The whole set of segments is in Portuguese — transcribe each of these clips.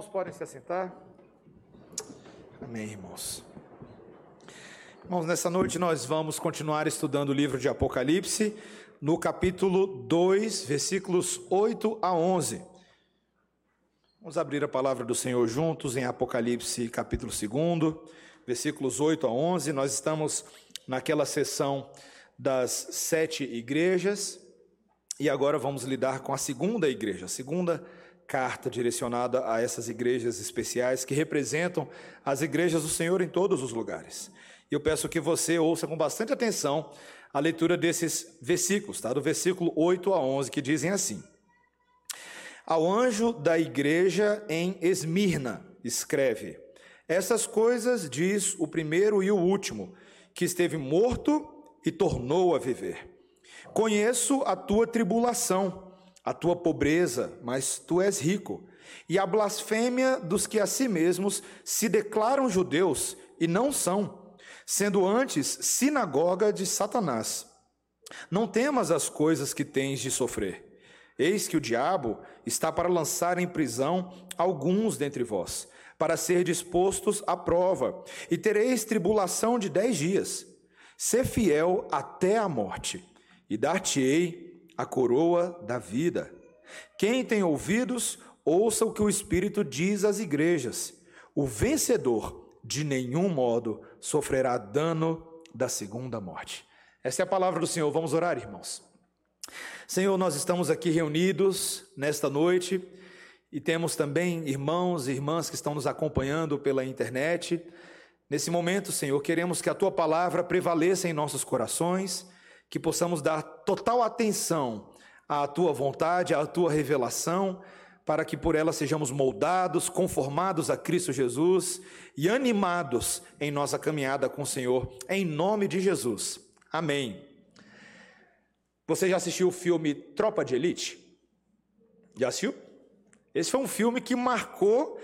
irmãos podem se assentar. Amém, irmãos. Irmãos, nessa noite nós vamos continuar estudando o livro de Apocalipse, no capítulo 2, versículos 8 a 11. Vamos abrir a palavra do Senhor juntos em Apocalipse, capítulo 2, versículos 8 a 11. Nós estamos naquela sessão das sete igrejas e agora vamos lidar com a segunda igreja, a segunda igreja carta direcionada a essas igrejas especiais que representam as igrejas do Senhor em todos os lugares. E eu peço que você ouça com bastante atenção a leitura desses versículos, tá? Do versículo 8 a 11, que dizem assim: Ao anjo da igreja em Esmirna, escreve: Essas coisas diz o primeiro e o último, que esteve morto e tornou a viver. Conheço a tua tribulação a tua pobreza, mas tu és rico, e a blasfêmia dos que a si mesmos se declaram judeus e não são, sendo antes sinagoga de Satanás. Não temas as coisas que tens de sofrer. Eis que o diabo está para lançar em prisão alguns dentre vós, para ser dispostos à prova, e tereis tribulação de dez dias. Ser fiel até a morte, e dar-te-ei a coroa da vida. Quem tem ouvidos, ouça o que o Espírito diz às igrejas. O vencedor, de nenhum modo, sofrerá dano da segunda morte. Essa é a palavra do Senhor. Vamos orar, irmãos. Senhor, nós estamos aqui reunidos nesta noite e temos também irmãos e irmãs que estão nos acompanhando pela internet. Nesse momento, Senhor, queremos que a tua palavra prevaleça em nossos corações que possamos dar total atenção à tua vontade, à tua revelação, para que por ela sejamos moldados, conformados a Cristo Jesus e animados em nossa caminhada com o Senhor, em nome de Jesus. Amém. Você já assistiu o filme Tropa de Elite? Já assistiu? Esse foi um filme que marcou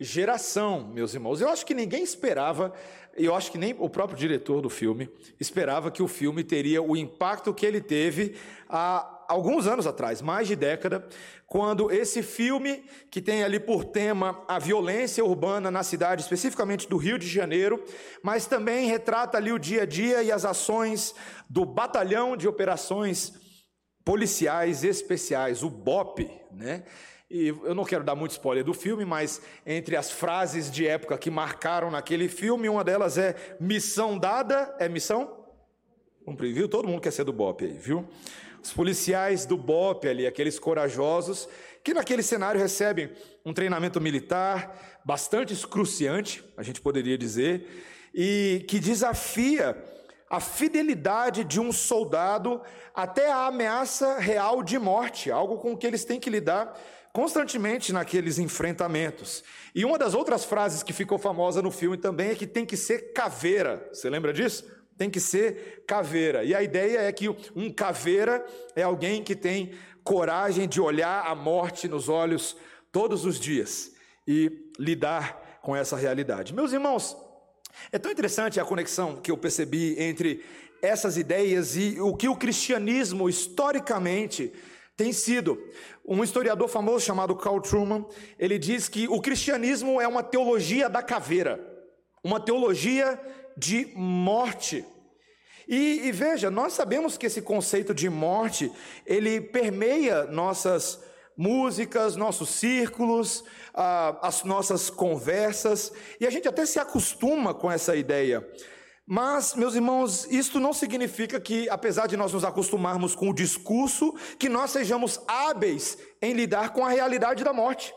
geração, meus irmãos. Eu acho que ninguém esperava eu acho que nem o próprio diretor do filme esperava que o filme teria o impacto que ele teve há alguns anos atrás, mais de década, quando esse filme, que tem ali por tema a violência urbana na cidade, especificamente do Rio de Janeiro, mas também retrata ali o dia a dia e as ações do Batalhão de Operações Policiais Especiais, o BOP, né? E eu não quero dar muito spoiler do filme, mas entre as frases de época que marcaram naquele filme, uma delas é missão dada, é missão viu? Todo mundo quer ser do BOP aí, viu? Os policiais do BOP ali, aqueles corajosos, que naquele cenário recebem um treinamento militar bastante excruciante, a gente poderia dizer, e que desafia a fidelidade de um soldado até a ameaça real de morte, algo com que eles têm que lidar constantemente naqueles enfrentamentos. E uma das outras frases que ficou famosa no filme também é que tem que ser caveira. Você lembra disso? Tem que ser caveira. E a ideia é que um caveira é alguém que tem coragem de olhar a morte nos olhos todos os dias e lidar com essa realidade. Meus irmãos, é tão interessante a conexão que eu percebi entre essas ideias e o que o cristianismo historicamente tem sido. Um historiador famoso chamado Carl Truman, ele diz que o cristianismo é uma teologia da caveira, uma teologia de morte. E, e, veja, nós sabemos que esse conceito de morte, ele permeia nossas músicas, nossos círculos, ah, as nossas conversas, e a gente até se acostuma com essa ideia. Mas, meus irmãos, isto não significa que, apesar de nós nos acostumarmos com o discurso, que nós sejamos hábeis em lidar com a realidade da morte,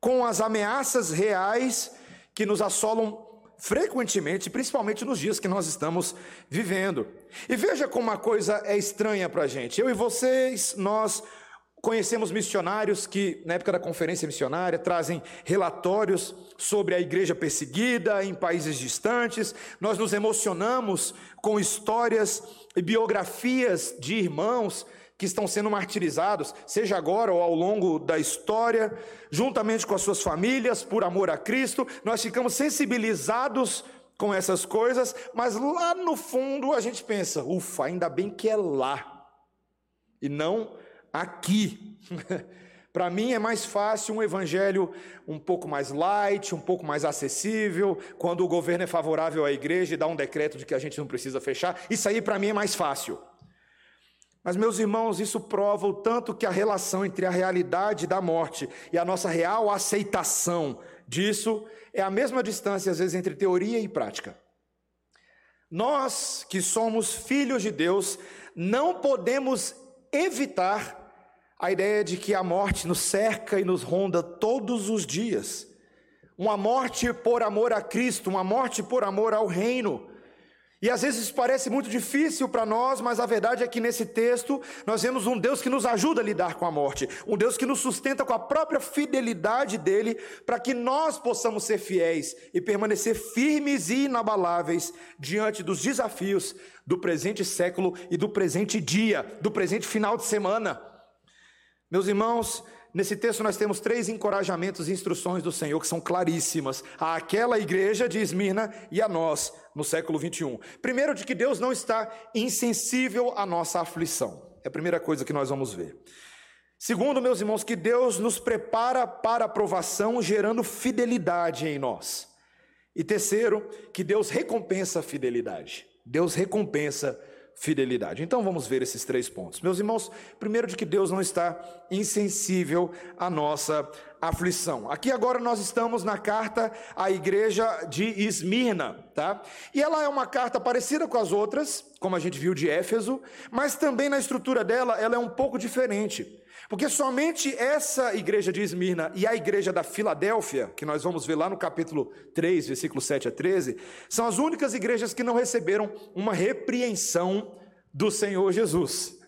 com as ameaças reais que nos assolam frequentemente, principalmente nos dias que nós estamos vivendo. E veja como a coisa é estranha para a gente. Eu e vocês, nós Conhecemos missionários que, na época da conferência missionária, trazem relatórios sobre a igreja perseguida em países distantes. Nós nos emocionamos com histórias e biografias de irmãos que estão sendo martirizados, seja agora ou ao longo da história, juntamente com as suas famílias, por amor a Cristo. Nós ficamos sensibilizados com essas coisas, mas lá no fundo a gente pensa: ufa, ainda bem que é lá, e não aqui. Para mim é mais fácil um evangelho um pouco mais light, um pouco mais acessível, quando o governo é favorável à igreja e dá um decreto de que a gente não precisa fechar. Isso aí para mim é mais fácil. Mas, meus irmãos, isso prova o tanto que a relação entre a realidade da morte e a nossa real aceitação disso é a mesma distância, às vezes, entre teoria e prática. Nós que somos filhos de Deus, não podemos evitar a ideia de que a morte nos cerca e nos ronda todos os dias. Uma morte por amor a Cristo, uma morte por amor ao reino. E às vezes isso parece muito difícil para nós, mas a verdade é que nesse texto nós vemos um Deus que nos ajuda a lidar com a morte, um Deus que nos sustenta com a própria fidelidade dele, para que nós possamos ser fiéis e permanecer firmes e inabaláveis diante dos desafios do presente século e do presente dia, do presente final de semana. Meus irmãos, Nesse texto nós temos três encorajamentos e instruções do Senhor que são claríssimas àquela igreja de Esmirna e a nós no século 21. Primeiro, de que Deus não está insensível à nossa aflição. É a primeira coisa que nós vamos ver. Segundo, meus irmãos, que Deus nos prepara para a aprovação, gerando fidelidade em nós. E terceiro, que Deus recompensa a fidelidade. Deus recompensa fidelidade. Então vamos ver esses três pontos. Meus irmãos, primeiro de que Deus não está insensível à nossa aflição. Aqui agora nós estamos na carta à igreja de Esmirna, tá? E ela é uma carta parecida com as outras, como a gente viu de Éfeso, mas também na estrutura dela ela é um pouco diferente. Porque somente essa igreja de Esmirna e a igreja da Filadélfia, que nós vamos ver lá no capítulo 3, versículo 7 a 13, são as únicas igrejas que não receberam uma repreensão do Senhor Jesus.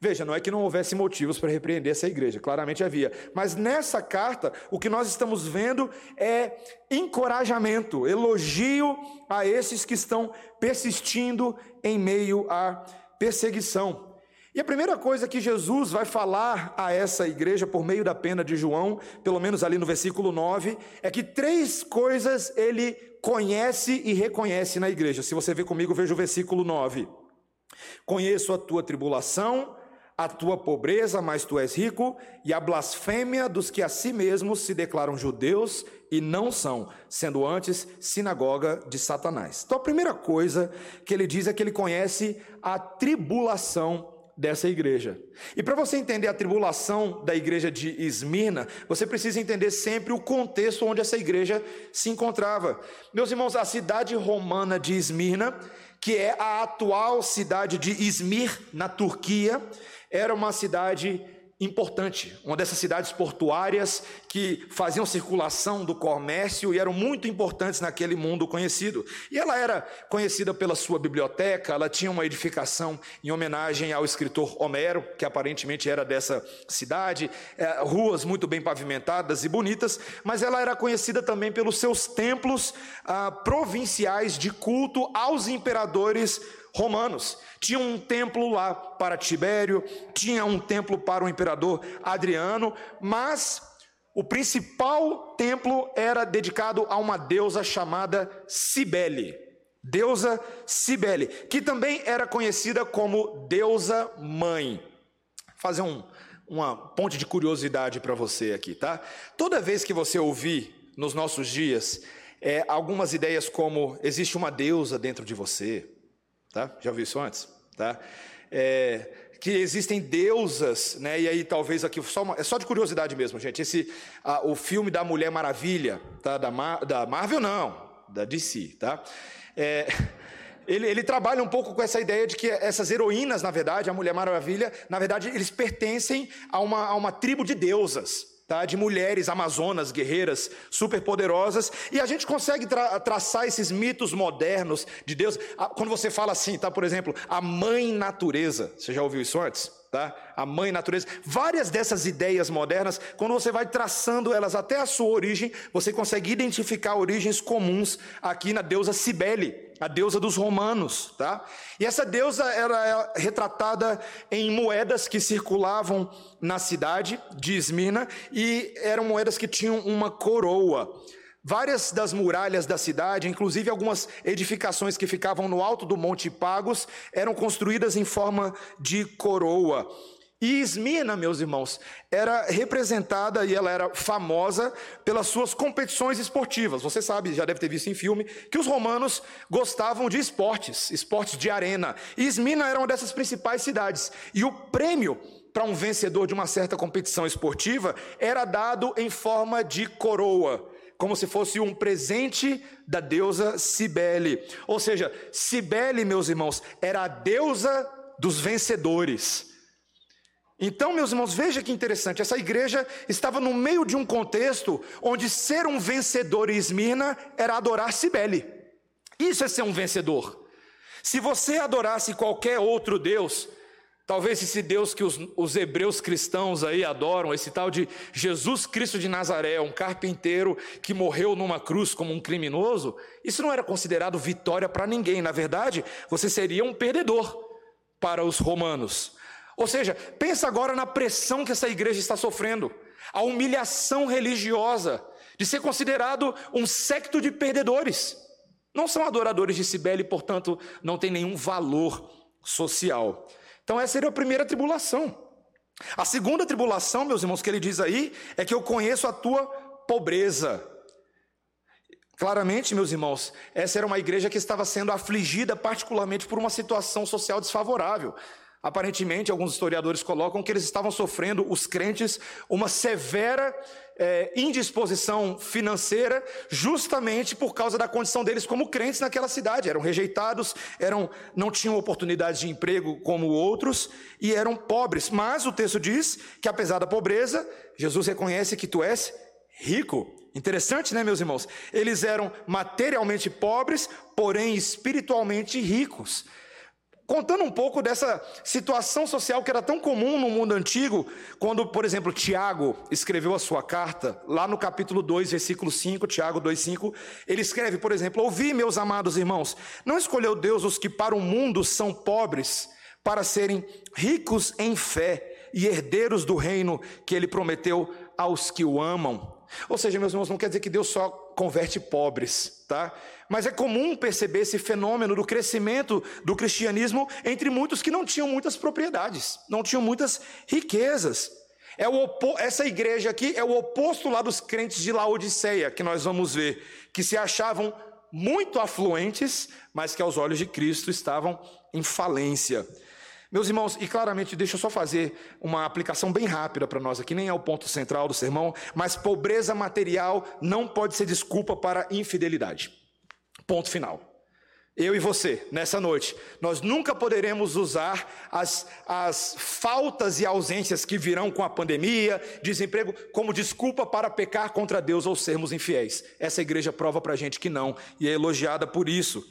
Veja, não é que não houvesse motivos para repreender essa igreja, claramente havia. Mas nessa carta, o que nós estamos vendo é encorajamento, elogio a esses que estão persistindo em meio à perseguição. E a primeira coisa que Jesus vai falar a essa igreja por meio da pena de João, pelo menos ali no versículo 9, é que três coisas ele conhece e reconhece na igreja. Se você ver comigo, veja o versículo 9. Conheço a tua tribulação, a tua pobreza, mas tu és rico, e a blasfêmia dos que a si mesmos se declaram judeus e não são, sendo antes sinagoga de Satanás. Então a primeira coisa que ele diz é que ele conhece a tribulação dessa igreja. E para você entender a tribulação da igreja de Esmirna, você precisa entender sempre o contexto onde essa igreja se encontrava. Meus irmãos, a cidade romana de Esmirna, que é a atual cidade de Izmir, na Turquia, era uma cidade importante, uma dessas cidades portuárias que faziam circulação do comércio e eram muito importantes naquele mundo conhecido. E ela era conhecida pela sua biblioteca, ela tinha uma edificação em homenagem ao escritor Homero, que aparentemente era dessa cidade, é, ruas muito bem pavimentadas e bonitas, mas ela era conhecida também pelos seus templos ah, provinciais de culto aos imperadores romanos. Tinha um templo lá para Tibério, tinha um templo para o imperador Adriano, mas o principal templo era dedicado a uma deusa chamada Cibele. Deusa Cibele, que também era conhecida como deusa mãe. Fazer um, uma ponte de curiosidade para você aqui, tá? Toda vez que você ouvir nos nossos dias é, algumas ideias como existe uma deusa dentro de você, Tá? Já ouviu isso antes? Tá? É, que existem deusas, né? E aí talvez aqui só uma, é só de curiosidade mesmo, gente. Esse a, o filme da Mulher Maravilha, tá? Da, Mar, da Marvel não, da DC, tá? É, ele, ele, trabalha um pouco com essa ideia de que essas heroínas, na verdade, a Mulher Maravilha, na verdade, eles pertencem a uma, a uma tribo de deusas tá? de mulheres amazonas, guerreiras, superpoderosas, e a gente consegue tra traçar esses mitos modernos de Deus. Quando você fala assim, tá? por exemplo, a mãe natureza, você já ouviu isso antes? Tá? A mãe natureza. Várias dessas ideias modernas, quando você vai traçando elas até a sua origem, você consegue identificar origens comuns aqui na deusa Cibele, a deusa dos romanos, tá? E essa deusa era retratada em moedas que circulavam na cidade de Esmirna e eram moedas que tinham uma coroa. Várias das muralhas da cidade, inclusive algumas edificações que ficavam no alto do Monte Pagos, eram construídas em forma de coroa. E meus irmãos, era representada e ela era famosa pelas suas competições esportivas. Você sabe, já deve ter visto em filme, que os romanos gostavam de esportes, esportes de arena. E era uma dessas principais cidades. E o prêmio para um vencedor de uma certa competição esportiva era dado em forma de coroa, como se fosse um presente da deusa Cibele. Ou seja, Cibele, meus irmãos, era a deusa dos vencedores. Então, meus irmãos, veja que interessante, essa igreja estava no meio de um contexto onde ser um vencedor em Esmirna era adorar Cibele. Isso é ser um vencedor. Se você adorasse qualquer outro Deus, talvez esse Deus que os, os, hebreus cristãos aí adoram, esse tal de Jesus Cristo de Nazaré, um carpinteiro que morreu numa cruz como um criminoso, isso não era considerado vitória para ninguém. Na verdade, você seria um perdedor para os romanos. Ou seja, pensa agora na pressão que essa igreja está sofrendo, a humilhação religiosa de ser considerado um secto de perdedores. Não são adoradores de Cibele, portanto, não tem nenhum valor social. Então, essa seria a primeira tribulação. A segunda tribulação, meus irmãos, que ele diz aí, é que eu conheço a tua pobreza. Claramente, meus irmãos, essa era uma igreja que estava sendo afligida particularmente por uma situação social desfavorável. Aparentemente, alguns historiadores colocam que eles estavam sofrendo, os crentes, uma severa é, indisposição financeira, justamente por causa da condição deles como crentes naquela cidade. Eram rejeitados, eram, não tinham oportunidade de emprego como outros e eram pobres. Mas o texto diz que, apesar da pobreza, Jesus reconhece que tu és rico. Interessante, né, meus irmãos? Eles eram materialmente pobres, porém espiritualmente ricos contando um pouco dessa situação social que era tão comum no mundo antigo, quando, por exemplo, Tiago escreveu a sua carta, lá no capítulo 2, versículo 5, Tiago 2:5, ele escreve, por exemplo: "Ouvi, meus amados irmãos, não escolheu Deus os que para o mundo são pobres, para serem ricos em fé e herdeiros do reino que ele prometeu aos que o amam." Ou seja, meus irmãos, não quer dizer que Deus só converte pobres, tá? Mas é comum perceber esse fenômeno do crescimento do cristianismo entre muitos que não tinham muitas propriedades, não tinham muitas riquezas. É o essa igreja aqui é o oposto lá dos crentes de Laodiceia, que nós vamos ver, que se achavam muito afluentes, mas que aos olhos de Cristo estavam em falência. Meus irmãos, e claramente, deixa eu só fazer uma aplicação bem rápida para nós aqui, nem é o ponto central do sermão, mas pobreza material não pode ser desculpa para infidelidade. Ponto final. Eu e você, nessa noite, nós nunca poderemos usar as, as faltas e ausências que virão com a pandemia, desemprego, como desculpa para pecar contra Deus ou sermos infiéis. Essa igreja prova para a gente que não, e é elogiada por isso.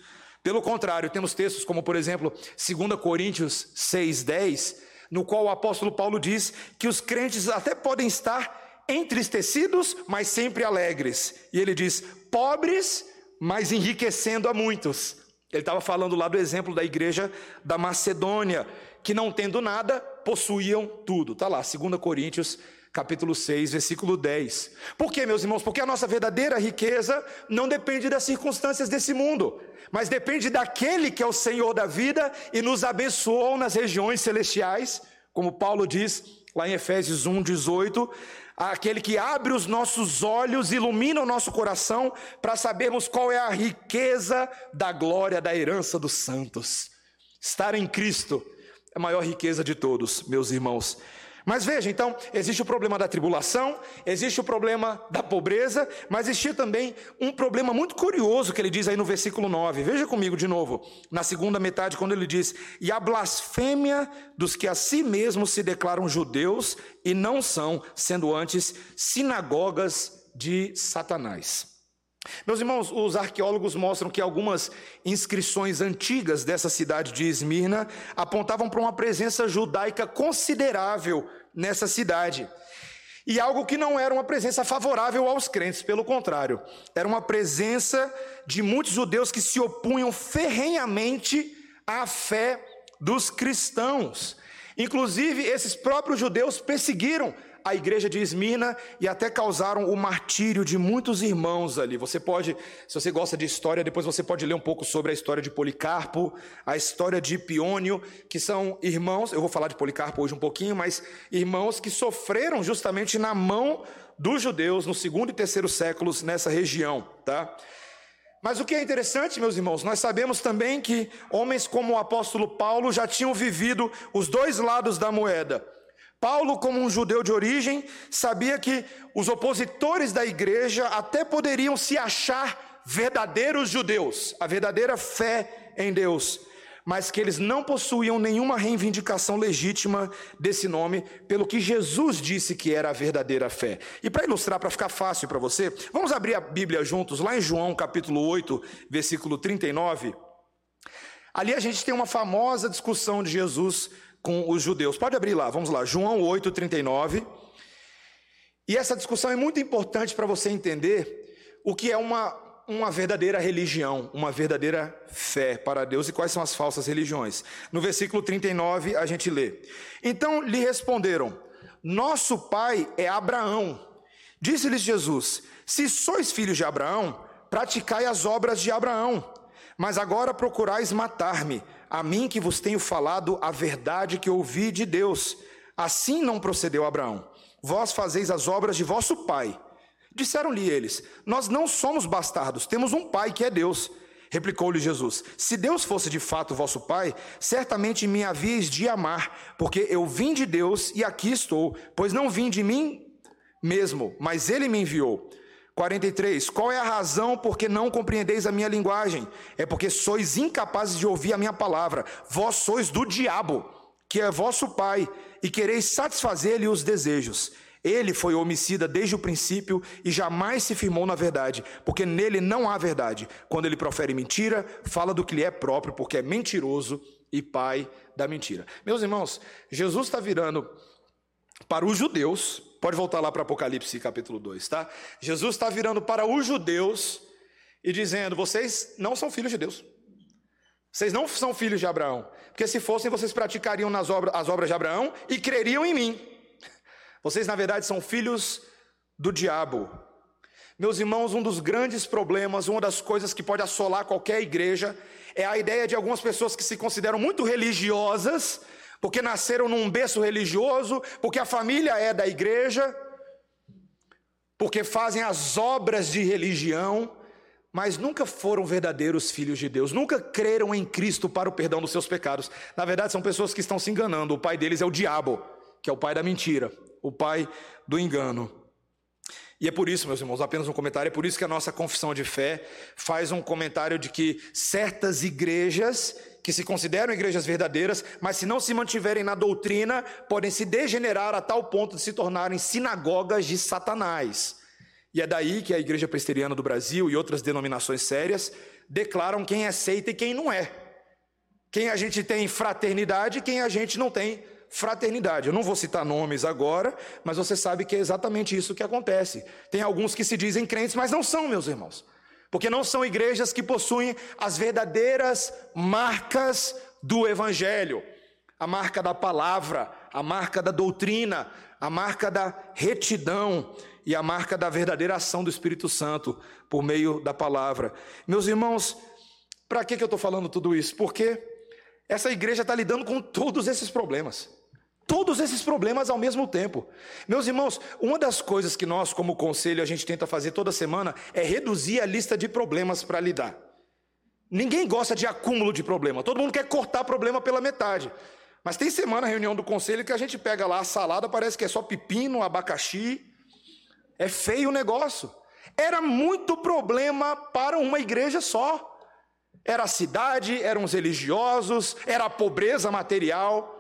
Pelo contrário, temos textos como, por exemplo, 2 Coríntios 6,10, no qual o apóstolo Paulo diz que os crentes até podem estar entristecidos, mas sempre alegres. E ele diz: pobres, mas enriquecendo a muitos. Ele estava falando lá do exemplo da igreja da Macedônia, que não tendo nada, possuíam tudo. Está lá, 2 Coríntios capítulo 6, versículo 10. Por quê, meus irmãos? Porque a nossa verdadeira riqueza não depende das circunstâncias desse mundo, mas depende daquele que é o Senhor da vida e nos abençoou nas regiões celestiais, como Paulo diz lá em Efésios 1, 18. Aquele que abre os nossos olhos, ilumina o nosso coração, para sabermos qual é a riqueza da glória da herança dos santos. Estar em Cristo é a maior riqueza de todos, meus irmãos. Mas veja, então, existe o problema da tribulação, existe o problema da pobreza, mas existia também um problema muito curioso que ele diz aí no versículo 9. Veja comigo de novo, na segunda metade, quando ele diz: E a blasfêmia dos que a si mesmos se declaram judeus e não são, sendo antes sinagogas de Satanás. Meus irmãos, os arqueólogos mostram que algumas inscrições antigas dessa cidade de Esmirna apontavam para uma presença judaica considerável nessa cidade. E algo que não era uma presença favorável aos crentes, pelo contrário, era uma presença de muitos judeus que se opunham ferrenhamente à fé dos cristãos. Inclusive, esses próprios judeus perseguiram a igreja de Esmirna e até causaram o martírio de muitos irmãos ali. Você pode, se você gosta de história, depois você pode ler um pouco sobre a história de Policarpo, a história de Piônio, que são irmãos, eu vou falar de Policarpo hoje um pouquinho, mas irmãos que sofreram justamente na mão dos judeus no segundo e terceiro séculos nessa região, tá? Mas o que é interessante, meus irmãos, nós sabemos também que homens como o apóstolo Paulo já tinham vivido os dois lados da moeda. Paulo, como um judeu de origem, sabia que os opositores da igreja até poderiam se achar verdadeiros judeus, a verdadeira fé em Deus mas que eles não possuíam nenhuma reivindicação legítima desse nome, pelo que Jesus disse que era a verdadeira fé. E para ilustrar, para ficar fácil para você, vamos abrir a Bíblia juntos, lá em João capítulo 8, versículo 39. Ali a gente tem uma famosa discussão de Jesus com os judeus. Pode abrir lá, vamos lá, João 8, 39. E essa discussão é muito importante para você entender o que é uma uma verdadeira religião, uma verdadeira fé para Deus e quais são as falsas religiões. No versículo 39 a gente lê: Então lhe responderam: Nosso pai é Abraão. Disse-lhes Jesus: Se sois filhos de Abraão, praticai as obras de Abraão. Mas agora procurais matar-me, a mim que vos tenho falado a verdade que ouvi de Deus. Assim não procedeu Abraão. Vós fazeis as obras de vosso pai. Disseram-lhe eles: Nós não somos bastardos, temos um pai que é Deus. Replicou-lhe Jesus: Se Deus fosse de fato vosso pai, certamente me havíeis de amar, porque eu vim de Deus e aqui estou, pois não vim de mim mesmo, mas ele me enviou. 43. Qual é a razão por que não compreendeis a minha linguagem? É porque sois incapazes de ouvir a minha palavra. Vós sois do diabo, que é vosso pai, e quereis satisfazer-lhe os desejos. Ele foi homicida desde o princípio e jamais se firmou na verdade, porque nele não há verdade. Quando ele profere mentira, fala do que lhe é próprio, porque é mentiroso e pai da mentira. Meus irmãos, Jesus está virando para os judeus, pode voltar lá para Apocalipse capítulo 2, tá? Jesus está virando para os judeus e dizendo: vocês não são filhos de Deus. Vocês não são filhos de Abraão, porque se fossem, vocês praticariam nas obras, as obras de Abraão e creriam em mim. Vocês, na verdade, são filhos do diabo. Meus irmãos, um dos grandes problemas, uma das coisas que pode assolar qualquer igreja, é a ideia de algumas pessoas que se consideram muito religiosas, porque nasceram num berço religioso, porque a família é da igreja, porque fazem as obras de religião, mas nunca foram verdadeiros filhos de Deus, nunca creram em Cristo para o perdão dos seus pecados. Na verdade, são pessoas que estão se enganando, o pai deles é o diabo, que é o pai da mentira o pai do engano. E é por isso, meus irmãos, apenas um comentário, é por isso que a nossa confissão de fé faz um comentário de que certas igrejas, que se consideram igrejas verdadeiras, mas se não se mantiverem na doutrina, podem se degenerar a tal ponto de se tornarem sinagogas de Satanás. E é daí que a Igreja Presbiteriana do Brasil e outras denominações sérias declaram quem é seita e quem não é. Quem a gente tem fraternidade e quem a gente não tem fraternidade. Eu não vou citar nomes agora, mas você sabe que é exatamente isso que acontece. Tem alguns que se dizem crentes, mas não são, meus irmãos. Porque não são igrejas que possuem as verdadeiras marcas do evangelho. A marca da palavra, a marca da doutrina, a marca da retidão e a marca da verdadeira ação do Espírito Santo por meio da palavra. Meus irmãos, para que, que eu estou falando tudo isso? Porque essa igreja está lidando com todos esses problemas. Todos esses problemas ao mesmo tempo. Meus irmãos, uma das coisas que nós, como conselho, a gente tenta fazer toda semana é reduzir a lista de problemas para lidar. Ninguém gosta de acúmulo de problema, todo mundo quer cortar problema pela metade. Mas tem semana, reunião do conselho, que a gente pega lá a salada, parece que é só pepino, abacaxi. É feio o negócio. Era muito problema para uma igreja só. Era a cidade, eram os religiosos, era a pobreza material.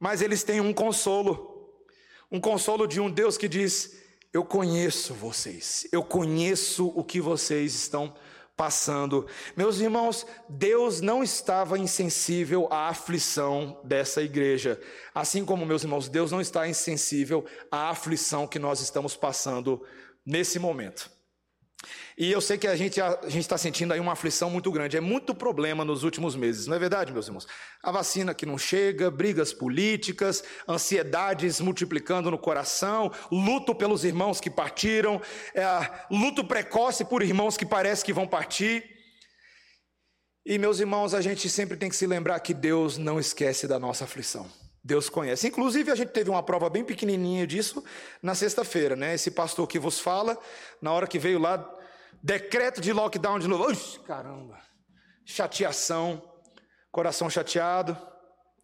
Mas eles têm um consolo, um consolo de um Deus que diz: Eu conheço vocês, eu conheço o que vocês estão passando. Meus irmãos, Deus não estava insensível à aflição dessa igreja, assim como, meus irmãos, Deus não está insensível à aflição que nós estamos passando nesse momento. E eu sei que a gente a está sentindo aí uma aflição muito grande. É muito problema nos últimos meses, não é verdade, meus irmãos? A vacina que não chega, brigas políticas, ansiedades multiplicando no coração, luto pelos irmãos que partiram, é, luto precoce por irmãos que parece que vão partir. E meus irmãos, a gente sempre tem que se lembrar que Deus não esquece da nossa aflição. Deus conhece. Inclusive, a gente teve uma prova bem pequenininha disso na sexta-feira, né? Esse pastor que vos fala, na hora que veio lá Decreto de lockdown de novo. Ux, caramba. Chateação, coração chateado.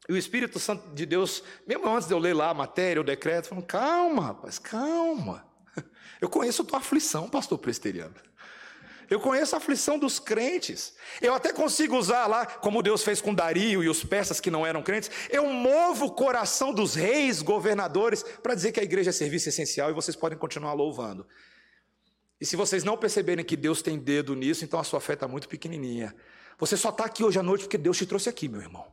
E o Espírito Santo de Deus, mesmo antes de eu ler lá a matéria, o decreto, falou: calma, rapaz, calma. Eu conheço a tua aflição, pastor presteriano. Eu conheço a aflição dos crentes. Eu até consigo usar lá, como Deus fez com Dario e os persas que não eram crentes. Eu movo o coração dos reis, governadores, para dizer que a igreja é serviço essencial e vocês podem continuar louvando. E se vocês não perceberem que Deus tem dedo nisso, então a sua fé está muito pequenininha. Você só está aqui hoje à noite porque Deus te trouxe aqui, meu irmão.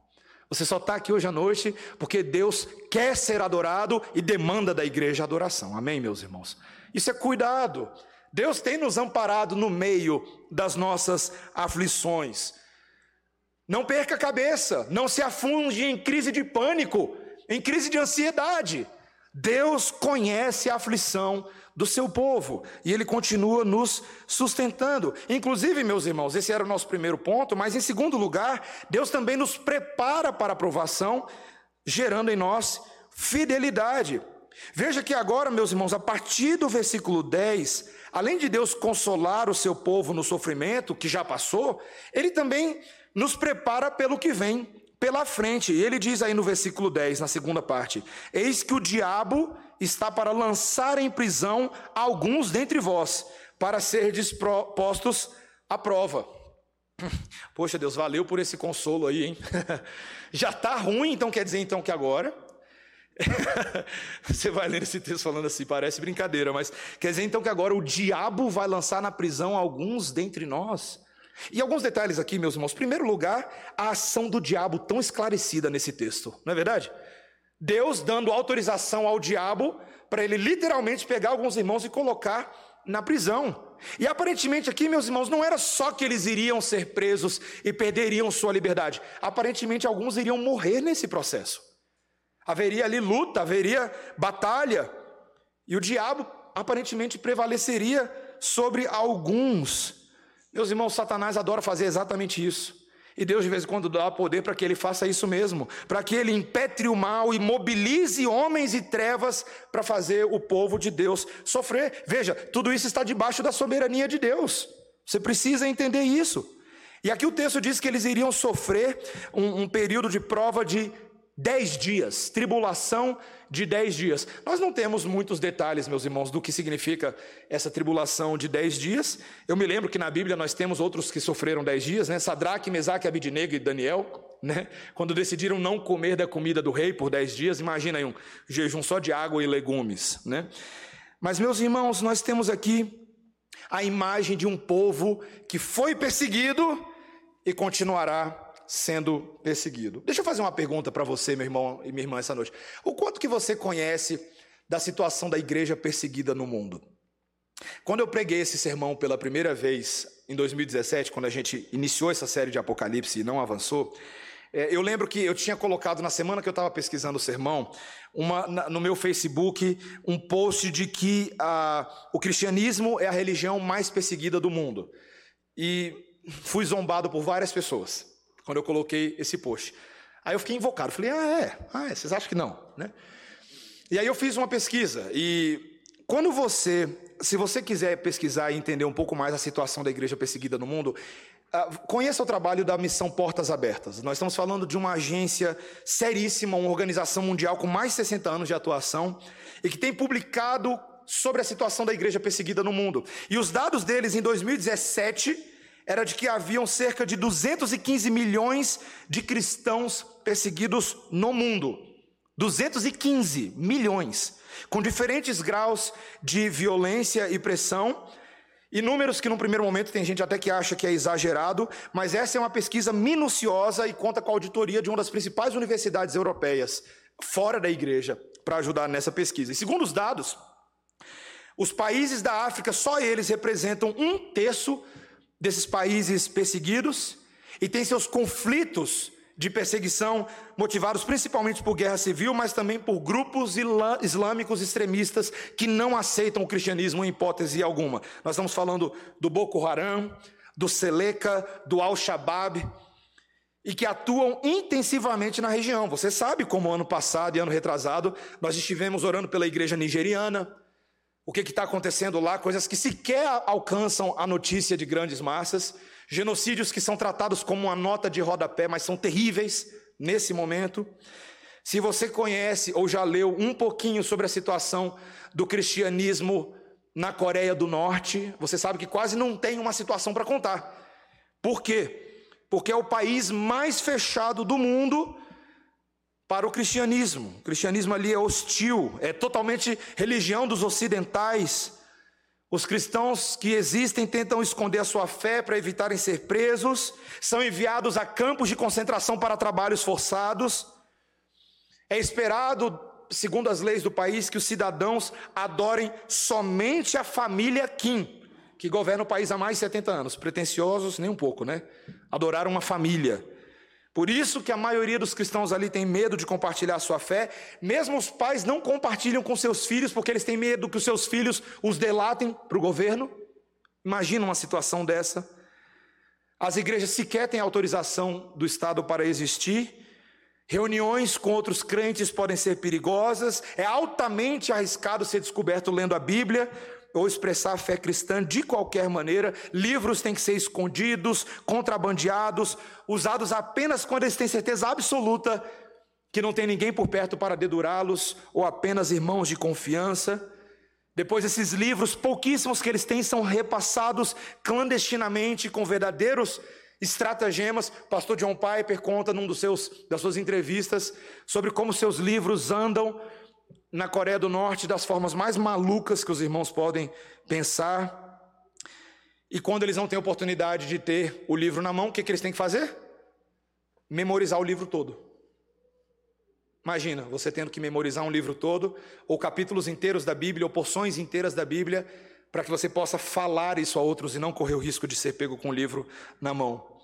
Você só está aqui hoje à noite porque Deus quer ser adorado e demanda da igreja adoração. Amém, meus irmãos? Isso é cuidado. Deus tem nos amparado no meio das nossas aflições. Não perca a cabeça, não se afunde em crise de pânico, em crise de ansiedade. Deus conhece a aflição do seu povo e ele continua nos sustentando. Inclusive, meus irmãos, esse era o nosso primeiro ponto, mas em segundo lugar, Deus também nos prepara para a aprovação, gerando em nós fidelidade. Veja que agora, meus irmãos, a partir do versículo 10, além de Deus consolar o seu povo no sofrimento que já passou, ele também nos prepara pelo que vem pela frente. E ele diz aí no versículo 10, na segunda parte: Eis que o diabo está para lançar em prisão alguns dentre vós, para ser dispostos à prova. Poxa, Deus, valeu por esse consolo aí, hein? Já está ruim, então quer dizer então que agora. Você vai ler esse texto falando assim, parece brincadeira, mas quer dizer então que agora o diabo vai lançar na prisão alguns dentre nós. E alguns detalhes aqui, meus irmãos. Primeiro lugar, a ação do diabo tão esclarecida nesse texto, não é verdade? Deus dando autorização ao diabo para ele literalmente pegar alguns irmãos e colocar na prisão. E aparentemente aqui, meus irmãos, não era só que eles iriam ser presos e perderiam sua liberdade. Aparentemente alguns iriam morrer nesse processo. Haveria ali luta, haveria batalha. E o diabo aparentemente prevaleceria sobre alguns. Meus irmãos, Satanás adora fazer exatamente isso. E Deus de vez em quando dá poder para que ele faça isso mesmo, para que ele impetre o mal e mobilize homens e trevas para fazer o povo de Deus sofrer. Veja, tudo isso está debaixo da soberania de Deus. Você precisa entender isso. E aqui o texto diz que eles iriam sofrer um, um período de prova de dez dias, tribulação de dez dias. Nós não temos muitos detalhes, meus irmãos, do que significa essa tribulação de dez dias. Eu me lembro que na Bíblia nós temos outros que sofreram dez dias, né? Sadraque, Mesaque, Abidinego e Daniel, né? Quando decidiram não comer da comida do rei por dez dias, imagina aí um jejum só de água e legumes, né? Mas, meus irmãos, nós temos aqui a imagem de um povo que foi perseguido e continuará sendo perseguido. Deixa eu fazer uma pergunta para você, meu irmão e minha irmã, essa noite. O quanto que você conhece da situação da igreja perseguida no mundo? Quando eu preguei esse sermão pela primeira vez em 2017, quando a gente iniciou essa série de Apocalipse e não avançou, é, eu lembro que eu tinha colocado na semana que eu estava pesquisando o sermão, uma, no meu Facebook, um post de que o cristianismo é a religião mais perseguida do mundo. E fui zombado por várias pessoas quando eu coloquei esse post. Aí eu fiquei invocado, falei, ah, é, ah, é, vocês acham que não, né? E aí eu fiz uma pesquisa, e quando você, se você quiser pesquisar e entender um pouco mais a situação da igreja perseguida no mundo, uh, conheça o trabalho da Missão Portas Abertas. Nós estamos falando de uma agência seríssima, uma organização mundial com mais de 60 anos de atuação, e que tem publicado sobre a situação da igreja perseguida no mundo. E os dados deles em 2017 era de que haviam cerca de 215 milhões de cristãos perseguidos no mundo. 215 milhões, com diferentes graus de violência e pressão, e números que, no primeiro momento, tem gente até que acha que é exagerado, mas essa é uma pesquisa minuciosa e conta com a auditoria de uma das principais universidades europeias, fora da igreja, para ajudar nessa pesquisa. E segundo os dados, Os países da África, só eles representam um terço desses países perseguidos e têm seus conflitos de perseguição motivados principalmente por guerra civil, mas também por grupos islâmicos extremistas que não aceitam o cristianismo em hipótese alguma. Nós estamos falando do Boko Haram, do Seleca, do Al-Shabaab, e que atuam intensivamente na região. Você sabe como ano passado e ano retrasado nós estivemos orando pela igreja nigeriana. O que está acontecendo lá? Coisas que sequer alcançam a notícia de grandes massas. Genocídios que são tratados como uma nota de rodapé, mas são terríveis nesse momento. Se você conhece ou já leu um pouquinho sobre a situação do cristianismo na Coreia do Norte, você sabe que quase não tem uma situação para contar. Por quê? porque é o país mais fechado do mundo para o cristianismo. O cristianismo ali é hostil, é totalmente religião dos ocidentais. Os cristãos que existem tentam esconder a sua fé para evitarem ser presos, são enviados a campos de concentração para trabalhos forçados. É esperado, segundo as leis do país, que os cidadãos adorem somente a família Kim que governa o país há mais de 70 anos, pretensiosos nem um pouco, né? Adoraram uma família. Por isso que a maioria dos cristãos ali tem medo de compartilhar sua fé, mesmo os pais não compartilham com seus filhos porque eles têm medo que os seus filhos os delatem para o governo. Imagina uma situação dessa. As igrejas sequer têm autorização do Estado para existir. Reuniões com outros crentes podem ser perigosas. É altamente arriscado ser descoberto lendo a Bíblia ou expressar a fé cristã de qualquer maneira. Livros têm que ser escondidos, contrabandeados, usados apenas quando eles têm certeza absoluta que não tem ninguém por perto para dedurá-los, ou apenas irmãos de confiança. Depois, esses livros, pouquíssimos que eles têm, são repassados clandestinamente com verdadeiros estratagemas. Pastor John Piper conta num dos seus das suas entrevistas sobre como seus livros andam na Coreia do Norte das formas mais malucas que os irmãos podem pensar. E quando eles não têm oportunidade de ter o livro na mão, o que, que eles têm que fazer? Memorizar o livro todo. Imagina, você tendo que memorizar um livro todo, ou capítulos inteiros da Bíblia, ou porções inteiras da Bíblia, para que você possa falar isso a outros e não correr o risco de ser pego com o livro na mão.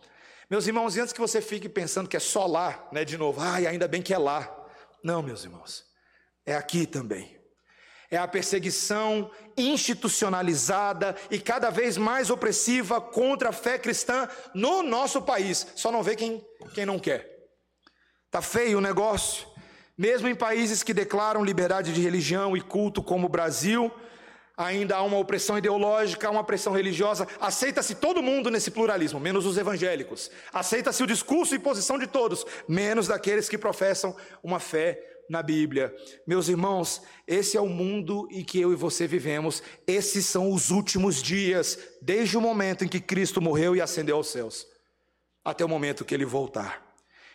Meus irmãos, e antes que você fique pensando que é só lá, né, de novo, ai, ainda bem que é lá. Não, meus irmãos é aqui também. É a perseguição institucionalizada e cada vez mais opressiva contra a fé cristã no nosso país. Só não vê quem, quem não quer. Tá feio o negócio. Mesmo em países que declaram liberdade de religião e culto, como o Brasil, ainda há uma opressão ideológica, uma pressão religiosa. Aceita-se todo mundo nesse pluralismo, menos os evangélicos. Aceita-se o discurso e posição de todos, menos daqueles que professam uma fé na Bíblia. Meus irmãos, esse é o mundo em que eu e você vivemos. Esses são os últimos dias, desde o momento em que Cristo morreu e ascendeu aos céus, até o momento que ele voltar.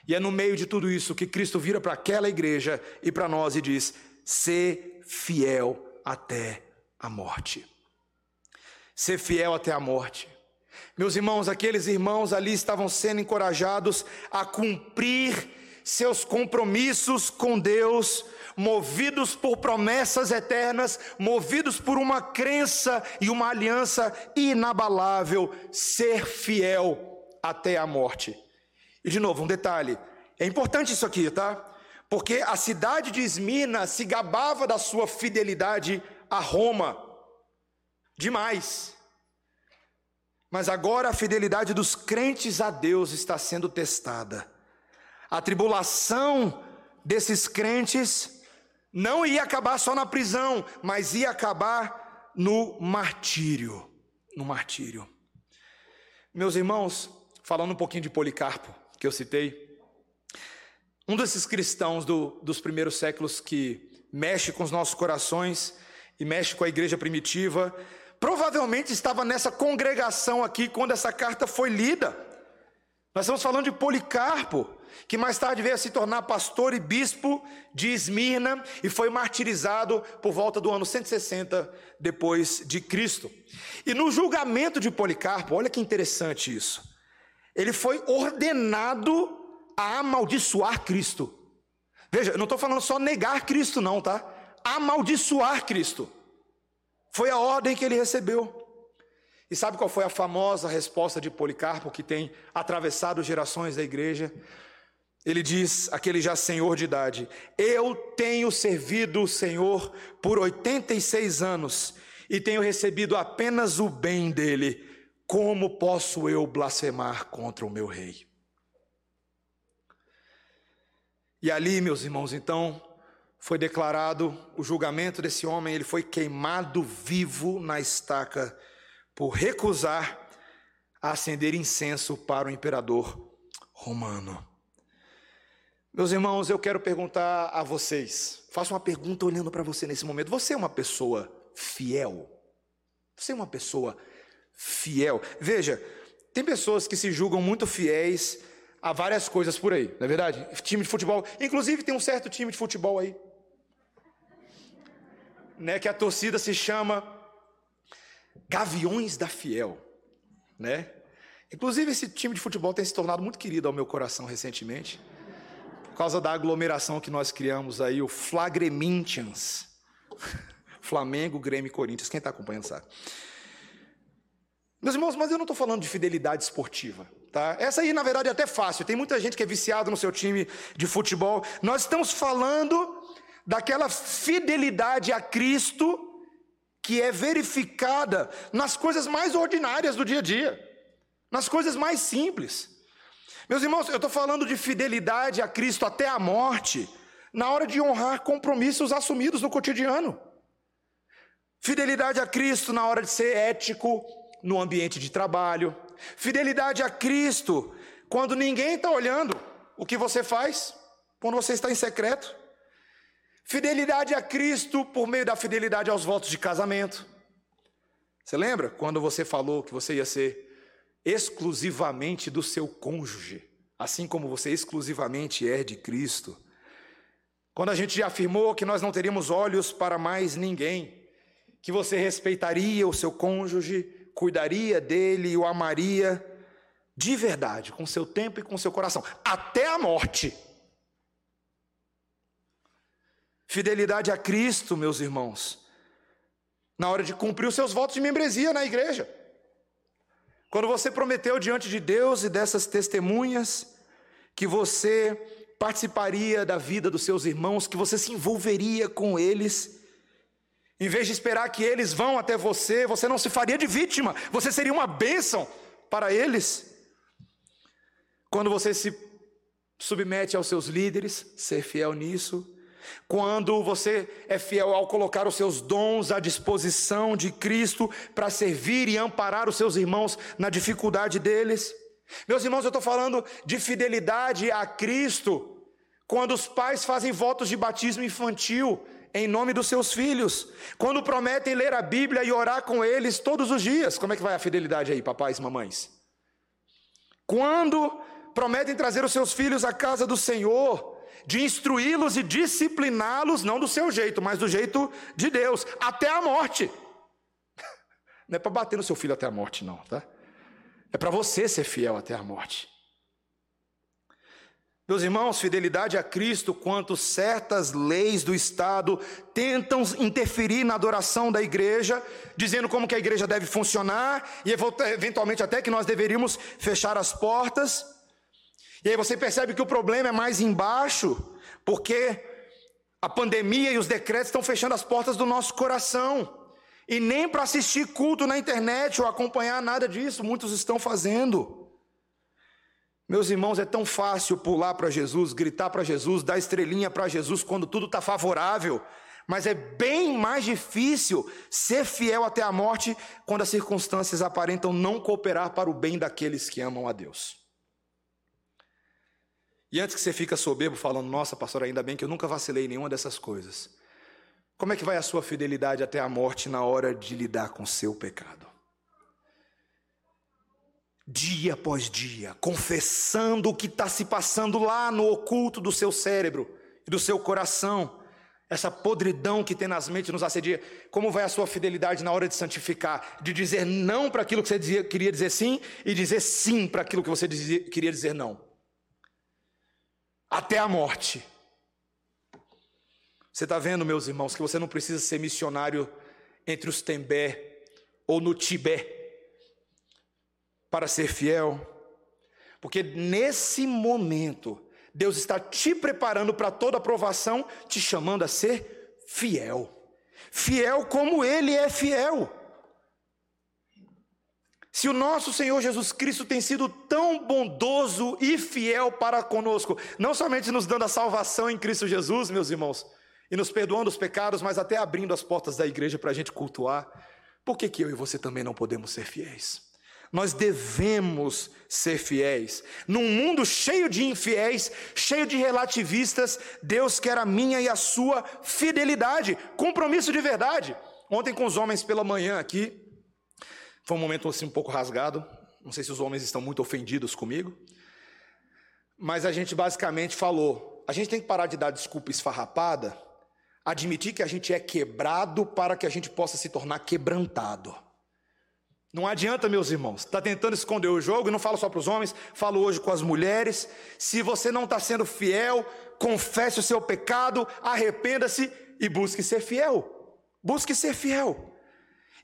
E é no meio de tudo isso que Cristo vira para aquela igreja e para nós e diz: ser fiel até a morte. Ser fiel até a morte. Meus irmãos, aqueles irmãos ali estavam sendo encorajados a cumprir seus compromissos com Deus, movidos por promessas eternas, movidos por uma crença e uma aliança inabalável, ser fiel até a morte. E de novo, um detalhe: é importante isso aqui, tá? Porque a cidade de Esmirna se gabava da sua fidelidade a Roma, demais. Mas agora a fidelidade dos crentes a Deus está sendo testada. A tribulação desses crentes não ia acabar só na prisão, mas ia acabar no martírio. No martírio. Meus irmãos, falando um pouquinho de Policarpo, que eu citei, um desses cristãos do, dos primeiros séculos que mexe com os nossos corações e mexe com a igreja primitiva, provavelmente estava nessa congregação aqui quando essa carta foi lida. Nós estamos falando de Policarpo que mais tarde veio a se tornar pastor e bispo de Esmirna e foi martirizado por volta do ano 160 depois de Cristo. E no julgamento de Policarpo, olha que interessante isso. Ele foi ordenado a amaldiçoar Cristo. Veja, eu não estou falando só negar Cristo, não, tá? Amaldiçoar Cristo. Foi a ordem que ele recebeu. E sabe qual foi a famosa resposta de Policarpo que tem atravessado gerações da igreja? Ele diz, aquele já senhor de idade: Eu tenho servido o Senhor por 86 anos e tenho recebido apenas o bem dele. Como posso eu blasfemar contra o meu rei? E ali, meus irmãos, então, foi declarado o julgamento desse homem, ele foi queimado vivo na estaca por recusar acender incenso para o imperador romano. Meus irmãos, eu quero perguntar a vocês, faço uma pergunta olhando para você nesse momento. Você é uma pessoa fiel? Você é uma pessoa fiel? Veja, tem pessoas que se julgam muito fiéis a várias coisas por aí, não é verdade? Time de futebol, inclusive tem um certo time de futebol aí, né, que a torcida se chama Gaviões da Fiel, né? Inclusive esse time de futebol tem se tornado muito querido ao meu coração recentemente por causa da aglomeração que nós criamos aí, o Flagremintians. Flamengo, Grêmio e Corinthians. Quem está acompanhando sabe. Meus irmãos, mas eu não estou falando de fidelidade esportiva. Tá? Essa aí, na verdade, é até fácil. Tem muita gente que é viciada no seu time de futebol. Nós estamos falando daquela fidelidade a Cristo que é verificada nas coisas mais ordinárias do dia a dia, nas coisas mais simples. Meus irmãos, eu estou falando de fidelidade a Cristo até a morte, na hora de honrar compromissos assumidos no cotidiano. Fidelidade a Cristo na hora de ser ético no ambiente de trabalho. Fidelidade a Cristo quando ninguém está olhando o que você faz, quando você está em secreto. Fidelidade a Cristo por meio da fidelidade aos votos de casamento. Você lembra quando você falou que você ia ser exclusivamente do seu cônjuge, assim como você exclusivamente é de Cristo. Quando a gente afirmou que nós não teríamos olhos para mais ninguém, que você respeitaria o seu cônjuge, cuidaria dele e o amaria de verdade, com seu tempo e com seu coração, até a morte. Fidelidade a Cristo, meus irmãos, na hora de cumprir os seus votos de membresia na igreja. Quando você prometeu diante de Deus e dessas testemunhas que você participaria da vida dos seus irmãos, que você se envolveria com eles, em vez de esperar que eles vão até você, você não se faria de vítima, você seria uma bênção para eles. Quando você se submete aos seus líderes, ser fiel nisso, quando você é fiel ao colocar os seus dons à disposição de Cristo para servir e amparar os seus irmãos na dificuldade deles. Meus irmãos, eu estou falando de fidelidade a Cristo. Quando os pais fazem votos de batismo infantil em nome dos seus filhos, quando prometem ler a Bíblia e orar com eles todos os dias, como é que vai a fidelidade aí, papais e mamães? Quando prometem trazer os seus filhos à casa do Senhor, de instruí-los e discipliná-los, não do seu jeito, mas do jeito de Deus, até a morte. Não é para bater no seu filho até a morte, não, tá? É para você ser fiel até a morte. Meus irmãos, fidelidade a Cristo, quanto certas leis do Estado tentam interferir na adoração da igreja, dizendo como que a igreja deve funcionar, e eventualmente até que nós deveríamos fechar as portas. E aí você percebe que o problema é mais embaixo, porque a pandemia e os decretos estão fechando as portas do nosso coração. E nem para assistir culto na internet ou acompanhar nada disso, muitos estão fazendo. Meus irmãos, é tão fácil pular para Jesus, gritar para Jesus, dar estrelinha para Jesus quando tudo está favorável, mas é bem mais difícil ser fiel até a morte quando as circunstâncias aparentam não cooperar para o bem daqueles que amam a Deus. E antes que você fica soberbo falando, nossa, pastor, ainda bem que eu nunca vacilei em nenhuma dessas coisas. Como é que vai a sua fidelidade até a morte na hora de lidar com o seu pecado? Dia após dia, confessando o que está se passando lá no oculto do seu cérebro e do seu coração, essa podridão que tenazmente nos assedia. Como vai a sua fidelidade na hora de santificar? De dizer não para aquilo que você dizia, queria dizer sim e dizer sim para aquilo que você dizia, queria dizer não até a morte. Você está vendo, meus irmãos, que você não precisa ser missionário entre os Tembé ou no Tibé para ser fiel? Porque nesse momento, Deus está te preparando para toda aprovação, te chamando a ser fiel. Fiel como Ele é fiel. Se o nosso Senhor Jesus Cristo tem sido tão bondoso e fiel para conosco, não somente nos dando a salvação em Cristo Jesus, meus irmãos, e nos perdoando os pecados, mas até abrindo as portas da igreja para a gente cultuar, por que, que eu e você também não podemos ser fiéis? Nós devemos ser fiéis. Num mundo cheio de infiéis, cheio de relativistas, Deus quer a minha e a sua fidelidade, compromisso de verdade. Ontem com os homens pela manhã aqui, foi um momento assim um pouco rasgado. Não sei se os homens estão muito ofendidos comigo, mas a gente basicamente falou: a gente tem que parar de dar desculpa esfarrapada, admitir que a gente é quebrado para que a gente possa se tornar quebrantado. Não adianta, meus irmãos, está tentando esconder o jogo, e não falo só para os homens, falo hoje com as mulheres. Se você não está sendo fiel, confesse o seu pecado, arrependa-se e busque ser fiel. Busque ser fiel.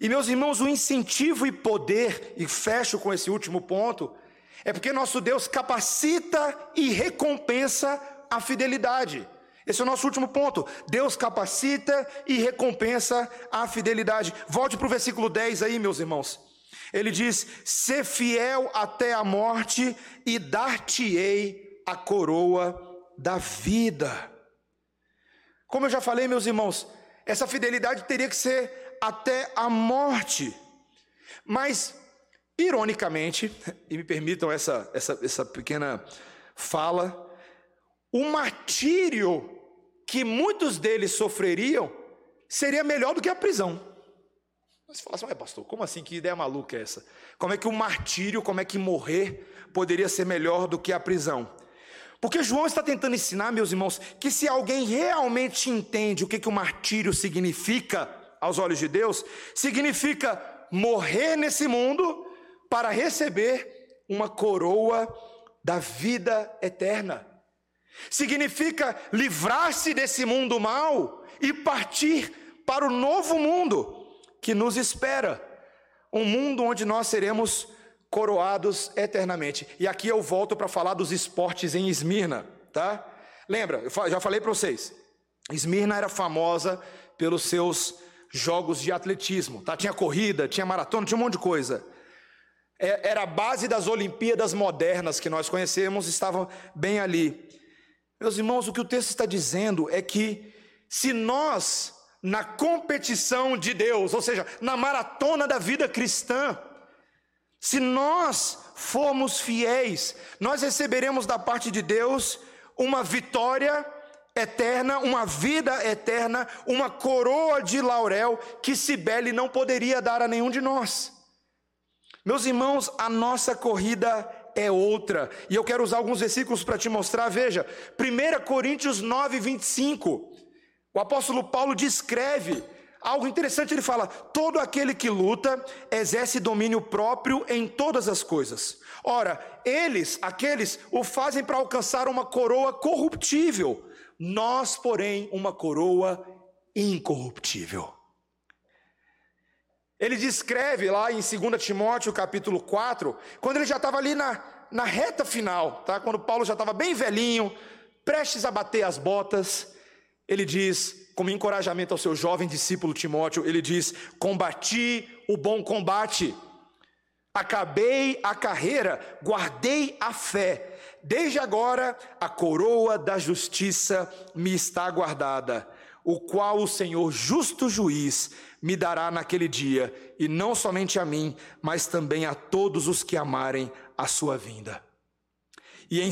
E, meus irmãos, o incentivo e poder, e fecho com esse último ponto, é porque nosso Deus capacita e recompensa a fidelidade. Esse é o nosso último ponto. Deus capacita e recompensa a fidelidade. Volte para o versículo 10 aí, meus irmãos. Ele diz: Ser fiel até a morte e dar-te-ei a coroa da vida. Como eu já falei, meus irmãos, essa fidelidade teria que ser até a morte. Mas, ironicamente, e me permitam essa, essa, essa pequena fala, o martírio que muitos deles sofreriam seria melhor do que a prisão. Você fala assim, ué, pastor, como assim? Que ideia maluca é essa? Como é que o martírio, como é que morrer poderia ser melhor do que a prisão? Porque João está tentando ensinar, meus irmãos, que se alguém realmente entende o que, que o martírio significa aos olhos de Deus, significa morrer nesse mundo para receber uma coroa da vida eterna. Significa livrar-se desse mundo mal e partir para o novo mundo que nos espera. Um mundo onde nós seremos coroados eternamente. E aqui eu volto para falar dos esportes em Esmirna, tá? Lembra, eu já falei para vocês. Esmirna era famosa pelos seus jogos de atletismo, tá? Tinha corrida, tinha maratona, tinha um monte de coisa. É, era a base das Olimpíadas modernas que nós conhecemos, estavam bem ali. Meus irmãos, o que o texto está dizendo é que se nós na competição de Deus, ou seja, na maratona da vida cristã. Se nós formos fiéis, nós receberemos da parte de Deus uma vitória eterna, uma vida eterna, uma coroa de laurel que Cibele não poderia dar a nenhum de nós. Meus irmãos, a nossa corrida é outra, e eu quero usar alguns versículos para te mostrar. Veja, 1 Coríntios 9, 25. O apóstolo Paulo descreve algo interessante, ele fala: todo aquele que luta exerce domínio próprio em todas as coisas. Ora, eles, aqueles, o fazem para alcançar uma coroa corruptível, nós, porém, uma coroa incorruptível. Ele descreve lá em 2 Timóteo capítulo 4, quando ele já estava ali na, na reta final, tá? quando Paulo já estava bem velhinho, prestes a bater as botas, ele diz, como encorajamento ao seu jovem discípulo Timóteo, ele diz: Combati o bom combate, acabei a carreira, guardei a fé. Desde agora a coroa da justiça me está guardada, o qual o Senhor, justo juiz, me dará naquele dia, e não somente a mim, mas também a todos os que amarem a sua vinda. E em,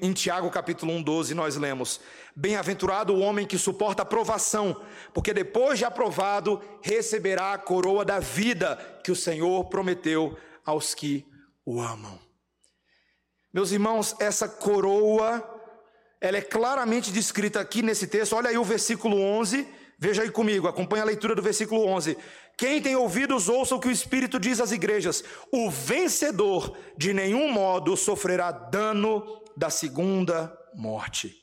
em Tiago capítulo 1, 12, nós lemos: Bem-aventurado o homem que suporta a provação, porque depois de aprovado receberá a coroa da vida que o Senhor prometeu aos que o amam. Meus irmãos, essa coroa, ela é claramente descrita aqui nesse texto. Olha aí o versículo 11, veja aí comigo, acompanha a leitura do versículo 11. Quem tem ouvidos, ouça o que o Espírito diz às igrejas: o vencedor de nenhum modo sofrerá dano da segunda morte.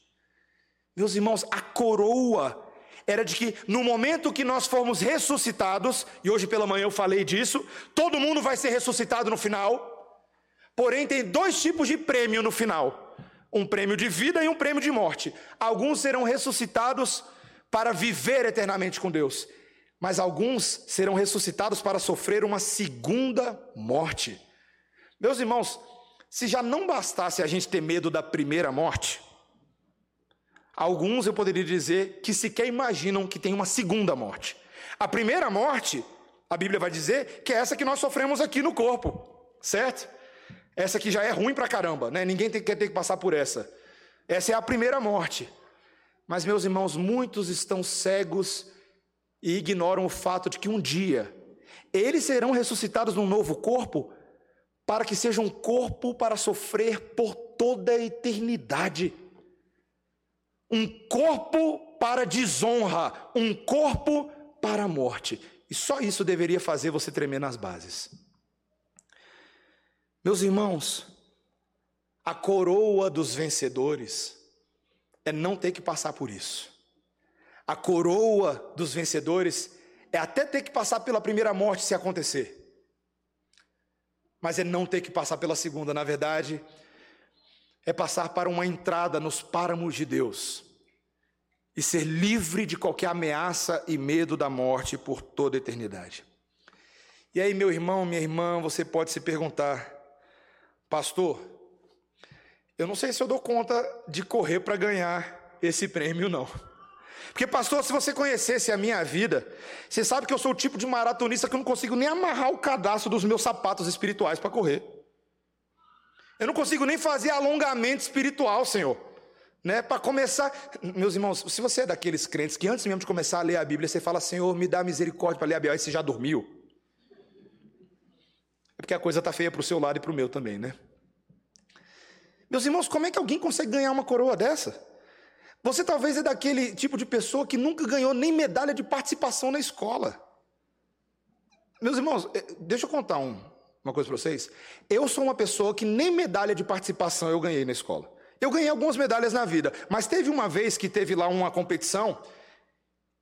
Meus irmãos, a coroa era de que no momento que nós formos ressuscitados, e hoje pela manhã eu falei disso, todo mundo vai ser ressuscitado no final. Porém, tem dois tipos de prêmio no final: um prêmio de vida e um prêmio de morte. Alguns serão ressuscitados para viver eternamente com Deus, mas alguns serão ressuscitados para sofrer uma segunda morte. Meus irmãos, se já não bastasse a gente ter medo da primeira morte, alguns eu poderia dizer que sequer imaginam que tem uma segunda morte. A primeira morte, a Bíblia vai dizer que é essa que nós sofremos aqui no corpo, certo? Essa que já é ruim pra caramba, né? Ninguém tem, quer ter que passar por essa. Essa é a primeira morte. Mas, meus irmãos, muitos estão cegos e ignoram o fato de que um dia eles serão ressuscitados num novo corpo para que seja um corpo para sofrer por toda a eternidade. Um corpo para desonra, um corpo para a morte. E só isso deveria fazer você tremer nas bases. Meus irmãos, a coroa dos vencedores é não ter que passar por isso. A coroa dos vencedores é até ter que passar pela primeira morte se acontecer mas é não ter que passar pela segunda. Na verdade, é passar para uma entrada nos páramos de Deus e ser livre de qualquer ameaça e medo da morte por toda a eternidade. E aí, meu irmão, minha irmã, você pode se perguntar, pastor, eu não sei se eu dou conta de correr para ganhar esse prêmio, não. Porque, pastor, se você conhecesse a minha vida, você sabe que eu sou o tipo de maratonista que eu não consigo nem amarrar o cadastro dos meus sapatos espirituais para correr. Eu não consigo nem fazer alongamento espiritual, Senhor. Né, para começar, meus irmãos, se você é daqueles crentes que antes mesmo de começar a ler a Bíblia, você fala, Senhor, me dá misericórdia para ler a Bíblia, aí você já dormiu. Porque a coisa está feia para o seu lado e para o meu também, né? Meus irmãos, como é que alguém consegue ganhar uma coroa dessa? Você talvez é daquele tipo de pessoa que nunca ganhou nem medalha de participação na escola. Meus irmãos, eh, deixa eu contar um, uma coisa para vocês. Eu sou uma pessoa que nem medalha de participação eu ganhei na escola. Eu ganhei algumas medalhas na vida, mas teve uma vez que teve lá uma competição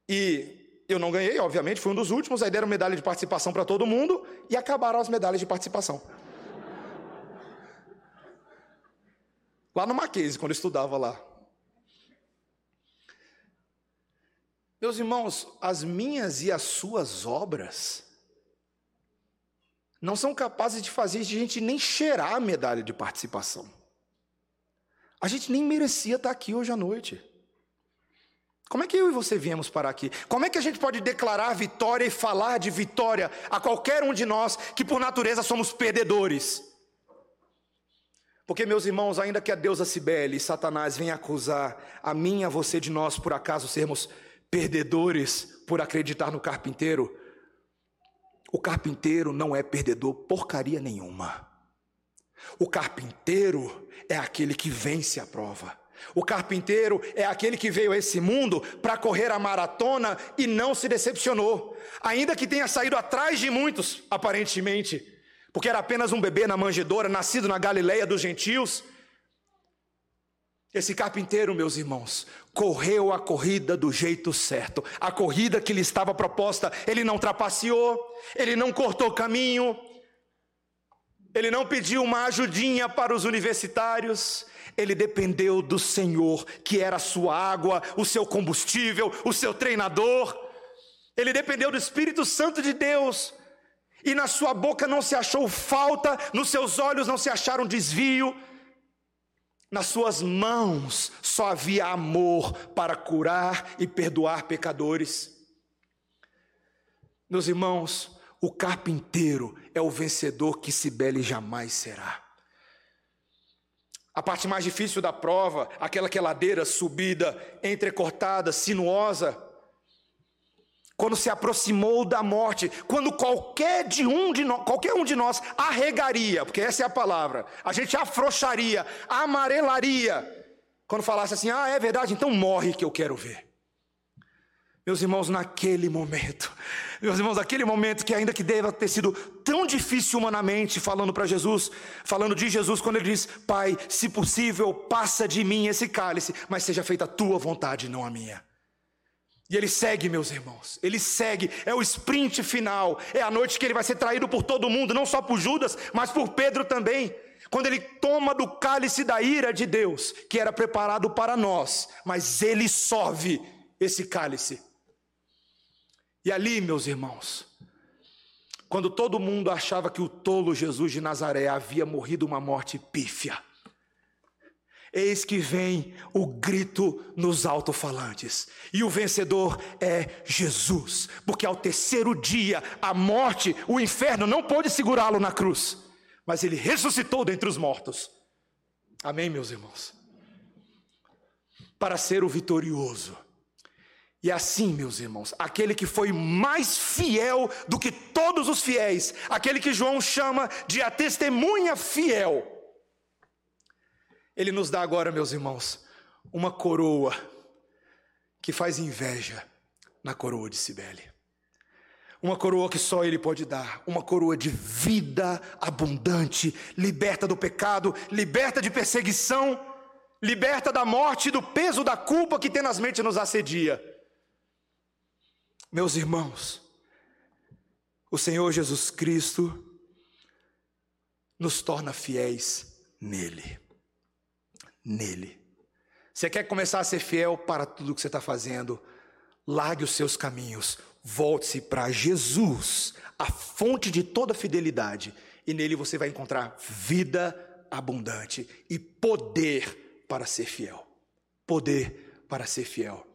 e eu não ganhei, obviamente, fui um dos últimos, aí deram medalha de participação para todo mundo e acabaram as medalhas de participação. Lá no Mackenzie, quando eu estudava lá. Meus irmãos, as minhas e as suas obras não são capazes de fazer a gente nem cheirar a medalha de participação. A gente nem merecia estar aqui hoje à noite. Como é que eu e você viemos parar aqui? Como é que a gente pode declarar vitória e falar de vitória a qualquer um de nós que por natureza somos perdedores? Porque, meus irmãos, ainda que a deusa Cibele e Satanás venham acusar a mim e a você de nós por acaso sermos perdedores por acreditar no carpinteiro. O carpinteiro não é perdedor porcaria nenhuma. O carpinteiro é aquele que vence a prova. O carpinteiro é aquele que veio a esse mundo para correr a maratona e não se decepcionou, ainda que tenha saído atrás de muitos, aparentemente, porque era apenas um bebê na manjedoura, nascido na Galileia dos gentios. Esse carpinteiro, meus irmãos, correu a corrida do jeito certo, a corrida que lhe estava proposta. Ele não trapaceou, ele não cortou caminho, ele não pediu uma ajudinha para os universitários, ele dependeu do Senhor, que era a sua água, o seu combustível, o seu treinador. Ele dependeu do Espírito Santo de Deus. E na sua boca não se achou falta, nos seus olhos não se acharam desvio, nas suas mãos só havia amor para curar e perdoar pecadores. Meus irmãos, o carpinteiro é o vencedor que Cibele jamais será. A parte mais difícil da prova, aquela que é ladeira subida, entrecortada, sinuosa, quando se aproximou da morte, quando qualquer, de um de nós, qualquer um de nós arregaria, porque essa é a palavra, a gente afrouxaria, amarelaria, quando falasse assim: ah, é verdade, então morre que eu quero ver. Meus irmãos, naquele momento, meus irmãos, naquele momento que ainda que deva ter sido tão difícil humanamente, falando para Jesus, falando de Jesus, quando ele diz: Pai, se possível, passa de mim esse cálice, mas seja feita a tua vontade, não a minha. E ele segue, meus irmãos, ele segue, é o sprint final, é a noite que ele vai ser traído por todo mundo, não só por Judas, mas por Pedro também. Quando ele toma do cálice da ira de Deus, que era preparado para nós, mas ele sove esse cálice. E ali, meus irmãos, quando todo mundo achava que o tolo Jesus de Nazaré havia morrido uma morte pífia, Eis que vem o grito nos alto-falantes, e o vencedor é Jesus, porque ao terceiro dia a morte, o inferno não pôde segurá-lo na cruz, mas ele ressuscitou dentre os mortos. Amém, meus irmãos? Para ser o vitorioso. E assim, meus irmãos, aquele que foi mais fiel do que todos os fiéis, aquele que João chama de a testemunha fiel, ele nos dá agora, meus irmãos, uma coroa que faz inveja na coroa de Cibele. Uma coroa que só Ele pode dar, uma coroa de vida abundante, liberta do pecado, liberta de perseguição, liberta da morte e do peso da culpa que tenazmente nos assedia. Meus irmãos, o Senhor Jesus Cristo nos torna fiéis nele nele. Você quer começar a ser fiel para tudo que você está fazendo? Largue os seus caminhos, volte-se para Jesus, a fonte de toda fidelidade, e nele você vai encontrar vida abundante e poder para ser fiel. Poder para ser fiel.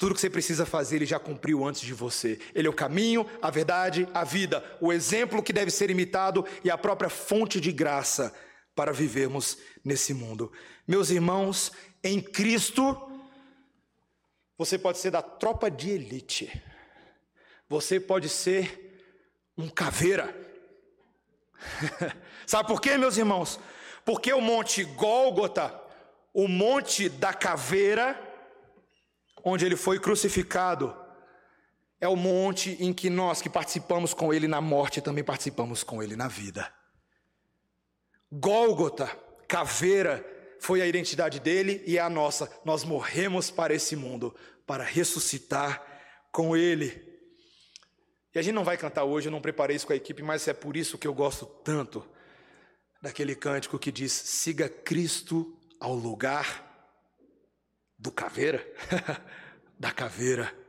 Tudo que você precisa fazer, ele já cumpriu antes de você. Ele é o caminho, a verdade, a vida, o exemplo que deve ser imitado e a própria fonte de graça para vivermos nesse mundo. Meus irmãos, em Cristo, você pode ser da tropa de elite, você pode ser um caveira. Sabe por quê, meus irmãos? Porque o monte Gólgota, o monte da caveira, onde ele foi crucificado, é o monte em que nós que participamos com ele na morte também participamos com ele na vida. Gólgota, caveira, foi a identidade dele e é a nossa. Nós morremos para esse mundo, para ressuscitar com ele. E a gente não vai cantar hoje, eu não preparei isso com a equipe, mas é por isso que eu gosto tanto daquele cântico que diz: siga Cristo ao lugar do caveira, da caveira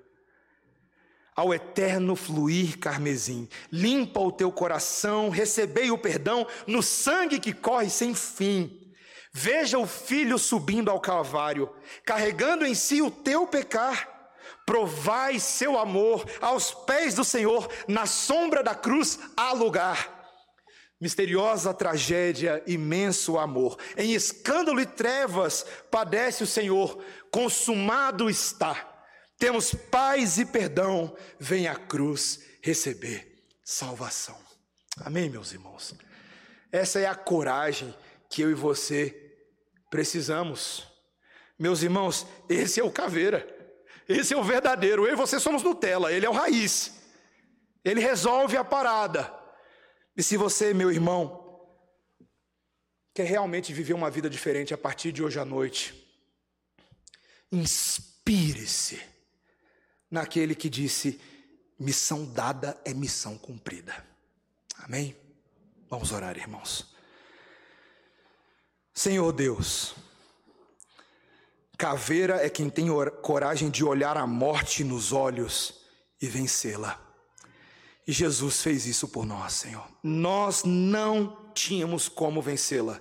ao eterno fluir carmesim. Limpa o teu coração, recebei o perdão no sangue que corre sem fim. Veja o filho subindo ao Calvário, carregando em si o teu pecar. Provai seu amor aos pés do Senhor, na sombra da cruz há lugar. Misteriosa tragédia, imenso amor. Em escândalo e trevas padece o Senhor, consumado está temos paz e perdão, vem a cruz receber salvação. Amém, meus irmãos? Essa é a coragem que eu e você precisamos. Meus irmãos, esse é o caveira, esse é o verdadeiro. Eu e você somos Nutella, ele é o raiz, ele resolve a parada. E se você, meu irmão, quer realmente viver uma vida diferente a partir de hoje à noite, inspire-se naquele que disse: missão dada é missão cumprida. Amém? Vamos orar, irmãos. Senhor Deus, caveira é quem tem coragem de olhar a morte nos olhos e vencê-la. E Jesus fez isso por nós, Senhor. Nós não tínhamos como vencê-la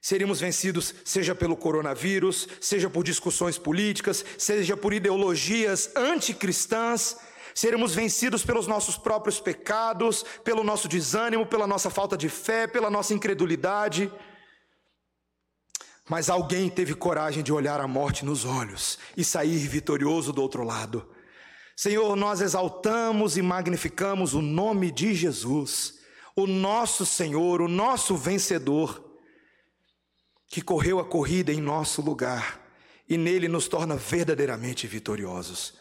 Seríamos vencidos, seja pelo coronavírus, seja por discussões políticas, seja por ideologias anticristãs, seremos vencidos pelos nossos próprios pecados, pelo nosso desânimo, pela nossa falta de fé, pela nossa incredulidade. Mas alguém teve coragem de olhar a morte nos olhos e sair vitorioso do outro lado. Senhor, nós exaltamos e magnificamos o nome de Jesus, o nosso Senhor, o nosso vencedor que correu a corrida em nosso lugar e nele nos torna verdadeiramente vitoriosos.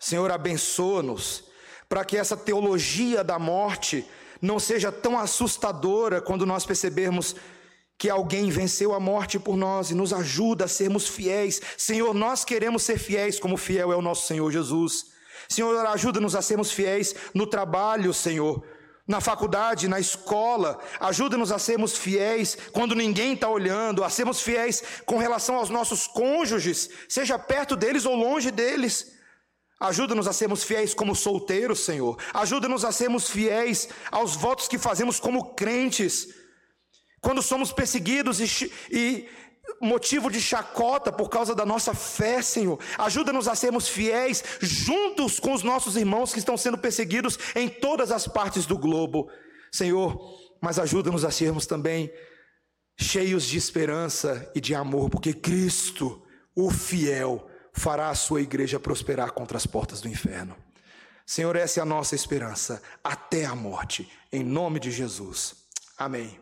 Senhor, abençoa-nos para que essa teologia da morte não seja tão assustadora quando nós percebermos que alguém venceu a morte por nós e nos ajuda a sermos fiéis. Senhor, nós queremos ser fiéis como fiel é o nosso Senhor Jesus. Senhor, ajuda-nos a sermos fiéis no trabalho, Senhor, na faculdade, na escola. Ajuda-nos a sermos fiéis quando ninguém está olhando, a sermos fiéis com relação aos nossos cônjuges, seja perto deles ou longe deles. Ajuda-nos a sermos fiéis como solteiros, Senhor. Ajuda-nos a sermos fiéis aos votos que fazemos como crentes. Quando somos perseguidos e, e motivo de chacota por causa da nossa fé, Senhor. Ajuda-nos a sermos fiéis juntos com os nossos irmãos que estão sendo perseguidos em todas as partes do globo, Senhor. Mas ajuda-nos a sermos também cheios de esperança e de amor, porque Cristo, o fiel, fará a sua igreja prosperar contra as portas do inferno. Senhor, essa é a nossa esperança até a morte, em nome de Jesus. Amém.